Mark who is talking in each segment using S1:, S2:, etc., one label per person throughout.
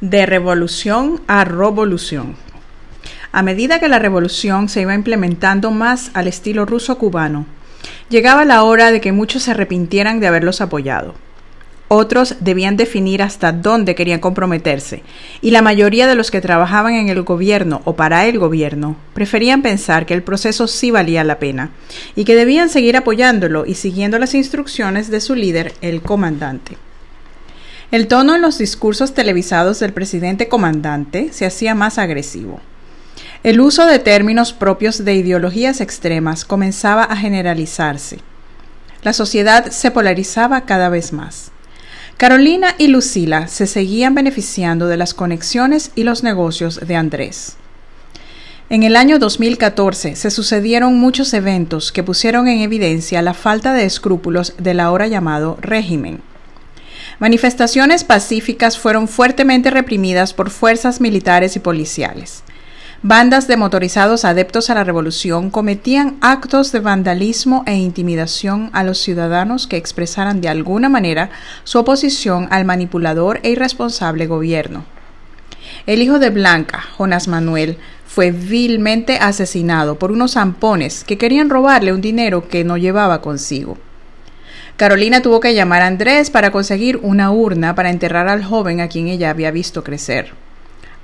S1: De revolución a revolución. A medida que la revolución se iba implementando más al estilo ruso-cubano, llegaba la hora de que muchos se arrepintieran de haberlos apoyado. Otros debían definir hasta dónde querían comprometerse, y la mayoría de los que trabajaban en el gobierno o para el gobierno preferían pensar que el proceso sí valía la pena, y que debían seguir apoyándolo y siguiendo las instrucciones de su líder, el comandante. El tono en los discursos televisados del presidente comandante se hacía más agresivo. El uso de términos propios de ideologías extremas comenzaba a generalizarse. La sociedad se polarizaba cada vez más. Carolina y Lucila se seguían beneficiando de las conexiones y los negocios de Andrés. En el año 2014 se sucedieron muchos eventos que pusieron en evidencia la falta de escrúpulos del ahora llamado régimen. Manifestaciones pacíficas fueron fuertemente reprimidas por fuerzas militares y policiales. Bandas de motorizados adeptos a la revolución cometían actos de vandalismo e intimidación a los ciudadanos que expresaran de alguna manera su oposición al manipulador e irresponsable gobierno. El hijo de Blanca, Jonas Manuel, fue vilmente asesinado por unos zampones que querían robarle un dinero que no llevaba consigo. Carolina tuvo que llamar a Andrés para conseguir una urna para enterrar al joven a quien ella había visto crecer.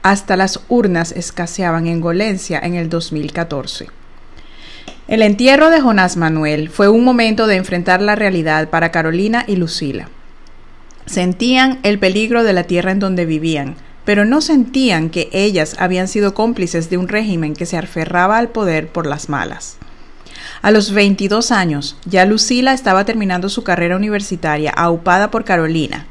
S1: Hasta las urnas escaseaban en Golencia en el 2014. El entierro de Jonás Manuel fue un momento de enfrentar la realidad para Carolina y Lucila. Sentían el peligro de la tierra en donde vivían, pero no sentían que ellas habían sido cómplices de un régimen que se aferraba al poder por las malas. A los 22 años, ya Lucila estaba terminando su carrera universitaria, aupada por Carolina,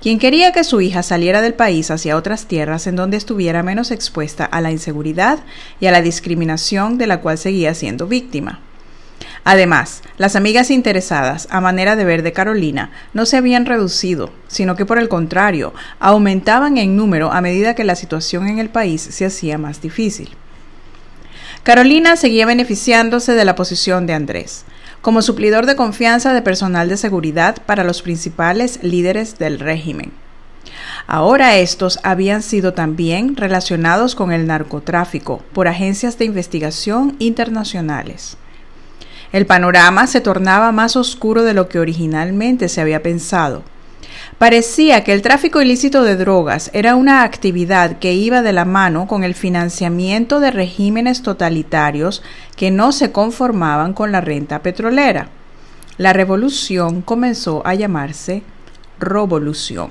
S1: quien quería que su hija saliera del país hacia otras tierras en donde estuviera menos expuesta a la inseguridad y a la discriminación de la cual seguía siendo víctima. Además, las amigas interesadas, a manera de ver de Carolina, no se habían reducido, sino que por el contrario, aumentaban en número a medida que la situación en el país se hacía más difícil. Carolina seguía beneficiándose de la posición de Andrés, como suplidor de confianza de personal de seguridad para los principales líderes del régimen. Ahora estos habían sido también relacionados con el narcotráfico por agencias de investigación internacionales. El panorama se tornaba más oscuro de lo que originalmente se había pensado Parecía que el tráfico ilícito de drogas era una actividad que iba de la mano con el financiamiento de regímenes totalitarios que no se conformaban con la renta petrolera. La revolución comenzó a llamarse revolución.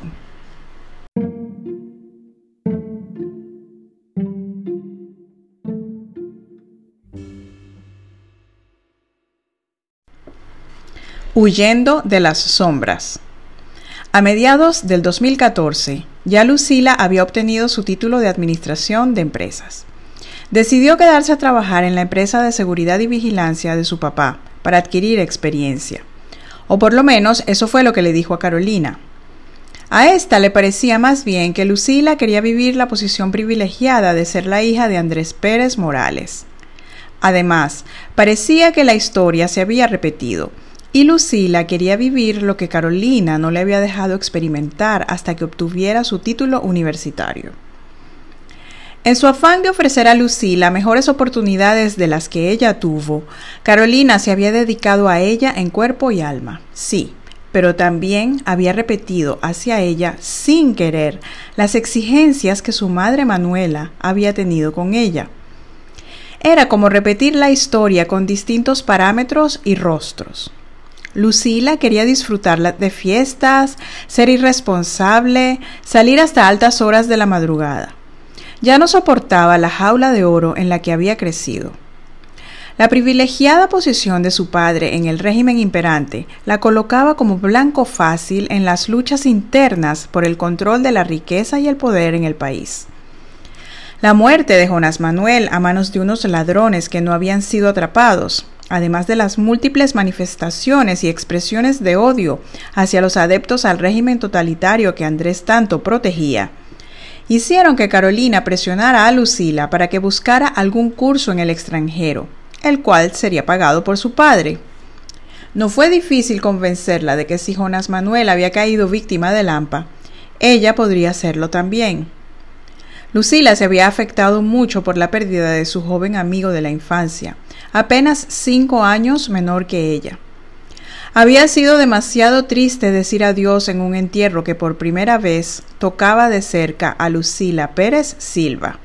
S1: Huyendo de las sombras. A mediados del 2014, ya Lucila había obtenido su título de Administración de Empresas. Decidió quedarse a trabajar en la empresa de seguridad y vigilancia de su papá para adquirir experiencia. O por lo menos eso fue lo que le dijo a Carolina. A esta le parecía más bien que Lucila quería vivir la posición privilegiada de ser la hija de Andrés Pérez Morales. Además, parecía que la historia se había repetido y Lucila quería vivir lo que Carolina no le había dejado experimentar hasta que obtuviera su título universitario. En su afán de ofrecer a Lucila mejores oportunidades de las que ella tuvo, Carolina se había dedicado a ella en cuerpo y alma, sí, pero también había repetido hacia ella, sin querer, las exigencias que su madre Manuela había tenido con ella. Era como repetir la historia con distintos parámetros y rostros. Lucila quería disfrutar de fiestas, ser irresponsable, salir hasta altas horas de la madrugada. Ya no soportaba la jaula de oro en la que había crecido. La privilegiada posición de su padre en el régimen imperante la colocaba como blanco fácil en las luchas internas por el control de la riqueza y el poder en el país. La muerte de Jonás Manuel a manos de unos ladrones que no habían sido atrapados, además de las múltiples manifestaciones y expresiones de odio hacia los adeptos al régimen totalitario que Andrés tanto protegía, hicieron que Carolina presionara a Lucila para que buscara algún curso en el extranjero, el cual sería pagado por su padre. No fue difícil convencerla de que si Jonas Manuel había caído víctima de Lampa, ella podría hacerlo también. Lucila se había afectado mucho por la pérdida de su joven amigo de la infancia, apenas cinco años menor que ella. Había sido demasiado triste decir adiós en un entierro que por primera vez tocaba de cerca a Lucila Pérez Silva.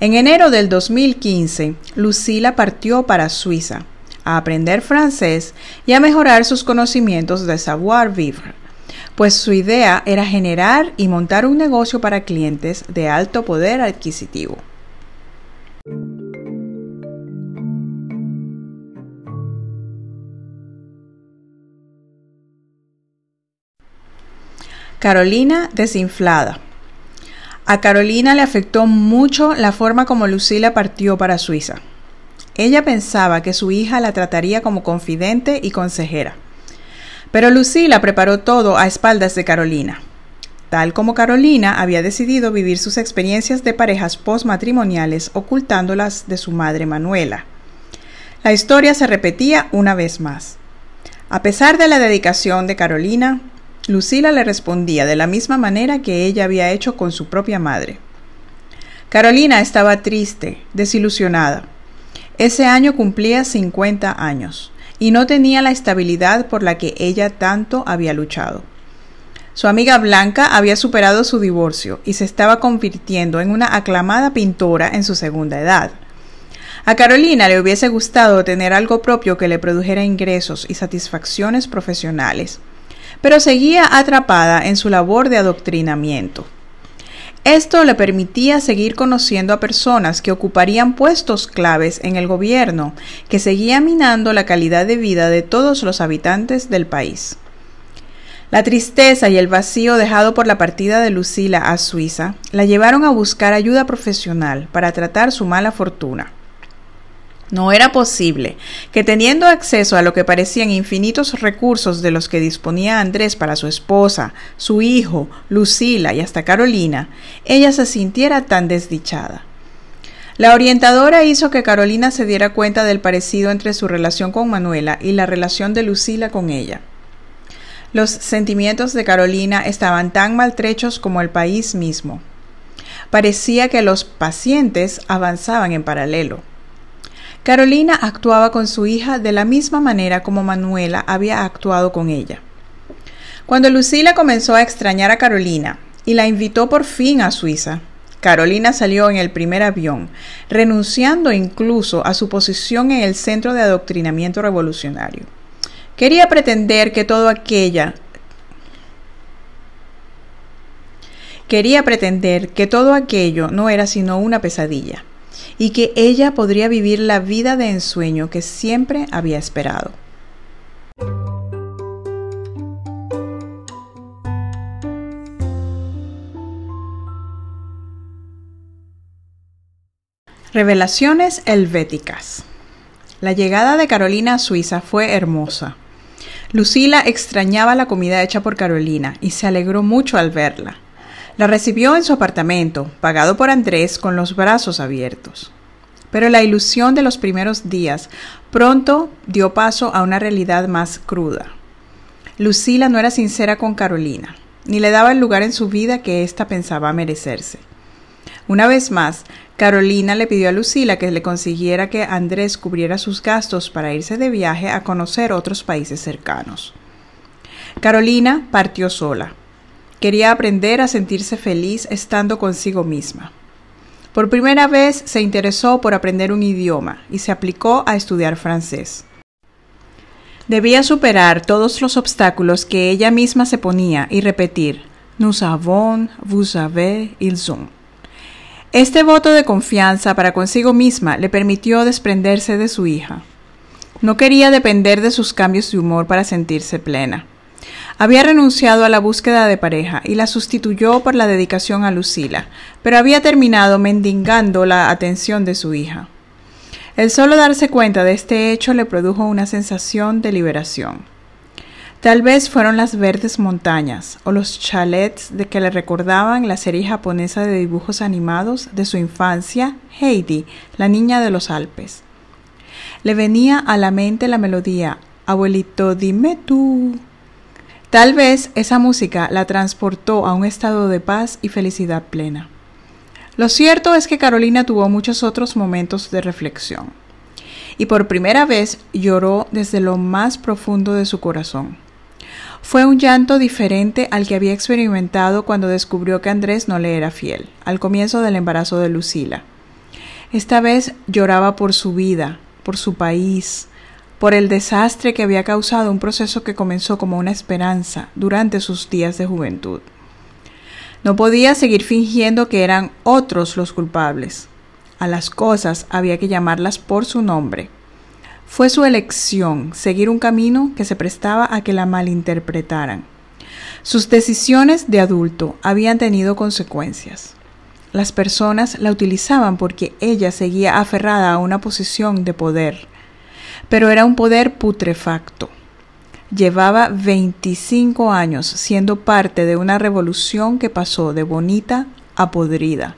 S1: En enero del 2015, Lucila partió para Suiza a aprender francés y a mejorar sus conocimientos de savoir-vivre, pues su idea era generar y montar un negocio para clientes de alto poder adquisitivo. Carolina desinflada. A Carolina le afectó mucho la forma como Lucila partió para Suiza. Ella pensaba que su hija la trataría como confidente y consejera. Pero Lucila preparó todo a espaldas de Carolina. Tal como Carolina había decidido vivir sus experiencias de parejas postmatrimoniales ocultándolas de su madre Manuela. La historia se repetía una vez más. A pesar de la dedicación de Carolina, Lucila le respondía de la misma manera que ella había hecho con su propia madre. Carolina estaba triste, desilusionada. Ese año cumplía 50 años y no tenía la estabilidad por la que ella tanto había luchado. Su amiga Blanca había superado su divorcio y se estaba convirtiendo en una aclamada pintora en su segunda edad. A Carolina le hubiese gustado tener algo propio que le produjera ingresos y satisfacciones profesionales pero seguía atrapada en su labor de adoctrinamiento. Esto le permitía seguir conociendo a personas que ocuparían puestos claves en el gobierno, que seguía minando la calidad de vida de todos los habitantes del país. La tristeza y el vacío dejado por la partida de Lucila a Suiza la llevaron a buscar ayuda profesional para tratar su mala fortuna. No era posible que teniendo acceso a lo que parecían infinitos recursos de los que disponía Andrés para su esposa, su hijo, Lucila y hasta Carolina, ella se sintiera tan desdichada. La orientadora hizo que Carolina se diera cuenta del parecido entre su relación con Manuela y la relación de Lucila con ella. Los sentimientos de Carolina estaban tan maltrechos como el país mismo. Parecía que los pacientes avanzaban en paralelo. Carolina actuaba con su hija de la misma manera como Manuela había actuado con ella. Cuando Lucila comenzó a extrañar a Carolina y la invitó por fin a Suiza, Carolina salió en el primer avión, renunciando incluso a su posición en el Centro de Adoctrinamiento Revolucionario. Quería pretender que todo aquella quería pretender que todo aquello no era sino una pesadilla y que ella podría vivir la vida de ensueño que siempre había esperado. Revelaciones helvéticas. La llegada de Carolina a Suiza fue hermosa. Lucila extrañaba la comida hecha por Carolina y se alegró mucho al verla. La recibió en su apartamento, pagado por Andrés, con los brazos abiertos. Pero la ilusión de los primeros días pronto dio paso a una realidad más cruda. Lucila no era sincera con Carolina, ni le daba el lugar en su vida que ésta pensaba merecerse. Una vez más, Carolina le pidió a Lucila que le consiguiera que Andrés cubriera sus gastos para irse de viaje a conocer otros países cercanos. Carolina partió sola, Quería aprender a sentirse feliz estando consigo misma. Por primera vez se interesó por aprender un idioma y se aplicó a estudiar francés. Debía superar todos los obstáculos que ella misma se ponía y repetir Nous avons, vous avez, ils ont. Este voto de confianza para consigo misma le permitió desprenderse de su hija. No quería depender de sus cambios de humor para sentirse plena. Había renunciado a la búsqueda de pareja y la sustituyó por la dedicación a Lucila, pero había terminado mendigando la atención de su hija. El solo darse cuenta de este hecho le produjo una sensación de liberación. Tal vez fueron las verdes montañas o los chalets de que le recordaban la serie japonesa de dibujos animados de su infancia, Heidi, la niña de los Alpes. Le venía a la mente la melodía Abuelito, dime tú, Tal vez esa música la transportó a un estado de paz y felicidad plena. Lo cierto es que Carolina tuvo muchos otros momentos de reflexión y por primera vez lloró desde lo más profundo de su corazón. Fue un llanto diferente al que había experimentado cuando descubrió que Andrés no le era fiel, al comienzo del embarazo de Lucila. Esta vez lloraba por su vida, por su país, por el desastre que había causado un proceso que comenzó como una esperanza durante sus días de juventud. No podía seguir fingiendo que eran otros los culpables. A las cosas había que llamarlas por su nombre. Fue su elección seguir un camino que se prestaba a que la malinterpretaran. Sus decisiones de adulto habían tenido consecuencias. Las personas la utilizaban porque ella seguía aferrada a una posición de poder, pero era un poder putrefacto llevaba 25 años siendo parte de una revolución que pasó de bonita a podrida.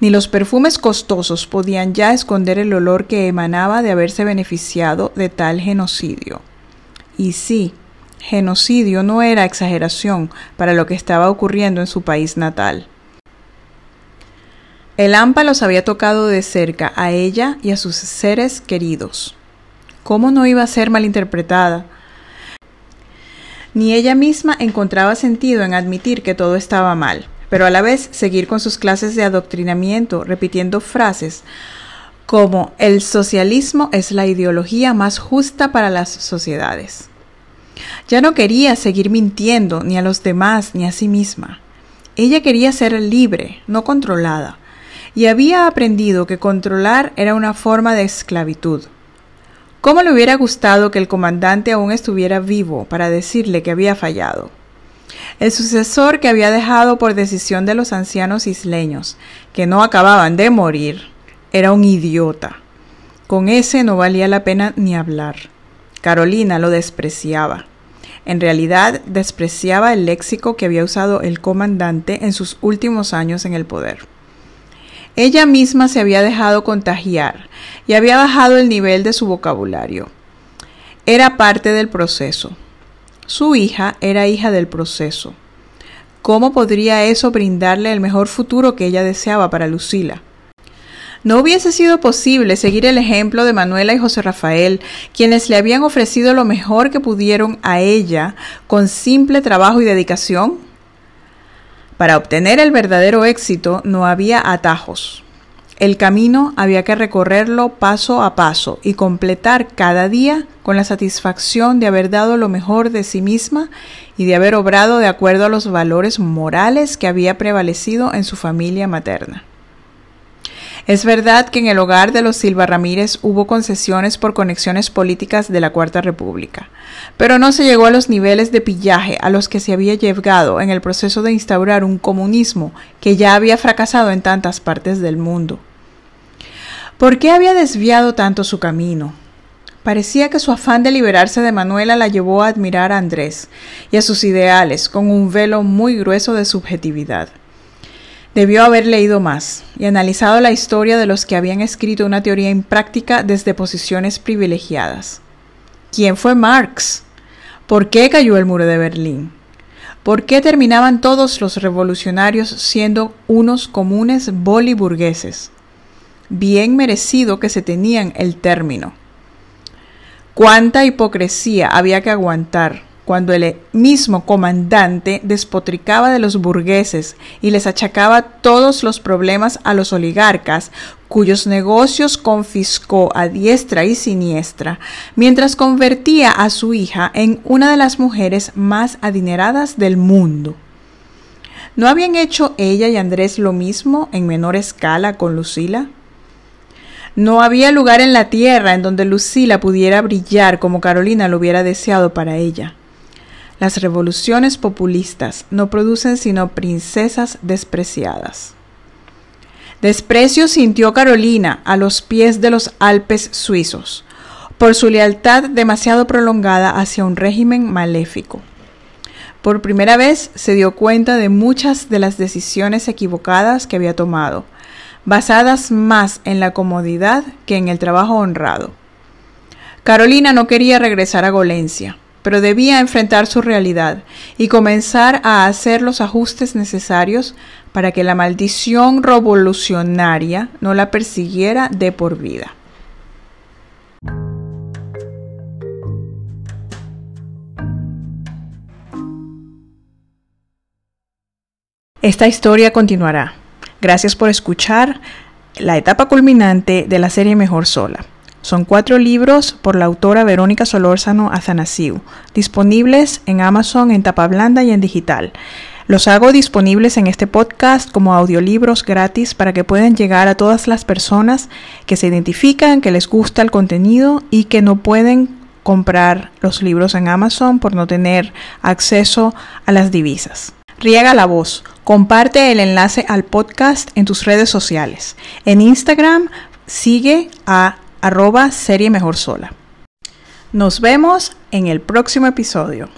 S1: Ni los perfumes costosos podían ya esconder el olor que emanaba de haberse beneficiado de tal genocidio. Y sí, genocidio no era exageración para lo que estaba ocurriendo en su país natal. El AMPA los había tocado de cerca a ella y a sus seres queridos. ¿Cómo no iba a ser malinterpretada? Ni ella misma encontraba sentido en admitir que todo estaba mal, pero a la vez seguir con sus clases de adoctrinamiento repitiendo frases como el socialismo es la ideología más justa para las sociedades. Ya no quería seguir mintiendo ni a los demás ni a sí misma. Ella quería ser libre, no controlada, y había aprendido que controlar era una forma de esclavitud. ¿Cómo le hubiera gustado que el comandante aún estuviera vivo para decirle que había fallado? El sucesor que había dejado por decisión de los ancianos isleños, que no acababan de morir, era un idiota. Con ese no valía la pena ni hablar. Carolina lo despreciaba. En realidad despreciaba el léxico que había usado el comandante en sus últimos años en el poder. Ella misma se había dejado contagiar y había bajado el nivel de su vocabulario. Era parte del proceso. Su hija era hija del proceso. ¿Cómo podría eso brindarle el mejor futuro que ella deseaba para Lucila? No hubiese sido posible seguir el ejemplo de Manuela y José Rafael, quienes le habían ofrecido lo mejor que pudieron a ella con simple trabajo y dedicación. Para obtener el verdadero éxito no había atajos. El camino había que recorrerlo paso a paso y completar cada día con la satisfacción de haber dado lo mejor de sí misma y de haber obrado de acuerdo a los valores morales que había prevalecido en su familia materna. Es verdad que en el hogar de los Silva Ramírez hubo concesiones por conexiones políticas de la Cuarta República, pero no se llegó a los niveles de pillaje a los que se había llegado en el proceso de instaurar un comunismo que ya había fracasado en tantas partes del mundo. ¿Por qué había desviado tanto su camino? Parecía que su afán de liberarse de Manuela la llevó a admirar a Andrés y a sus ideales con un velo muy grueso de subjetividad. Debió haber leído más y analizado la historia de los que habían escrito una teoría impráctica desde posiciones privilegiadas. ¿Quién fue Marx? ¿Por qué cayó el muro de Berlín? ¿Por qué terminaban todos los revolucionarios siendo unos comunes boliburgueses? Bien merecido que se tenían el término. ¿Cuánta hipocresía había que aguantar cuando el mismo comandante despotricaba de los burgueses y les achacaba todos los problemas a los oligarcas, cuyos negocios confiscó a diestra y siniestra, mientras convertía a su hija en una de las mujeres más adineradas del mundo. ¿No habían hecho ella y Andrés lo mismo en menor escala con Lucila? No había lugar en la tierra en donde Lucila pudiera brillar como Carolina lo hubiera deseado para ella. Las revoluciones populistas no producen sino princesas despreciadas. Desprecio sintió Carolina a los pies de los Alpes suizos por su lealtad demasiado prolongada hacia un régimen maléfico. Por primera vez se dio cuenta de muchas de las decisiones equivocadas que había tomado, basadas más en la comodidad que en el trabajo honrado. Carolina no quería regresar a Golencia pero debía enfrentar su realidad y comenzar a hacer los ajustes necesarios para que la maldición revolucionaria no la persiguiera de por vida. Esta historia continuará. Gracias por escuchar la etapa culminante de la serie Mejor Sola. Son cuatro libros por la autora Verónica Solórzano Azanasiu, disponibles en Amazon en tapa blanda y en digital. Los hago disponibles en este podcast como audiolibros gratis para que puedan llegar a todas las personas que se identifican, que les gusta el contenido y que no pueden comprar los libros en Amazon por no tener acceso a las divisas. Riega la voz. Comparte el enlace al podcast en tus redes sociales. En Instagram sigue a arroba serie mejor sola. Nos vemos en el próximo episodio.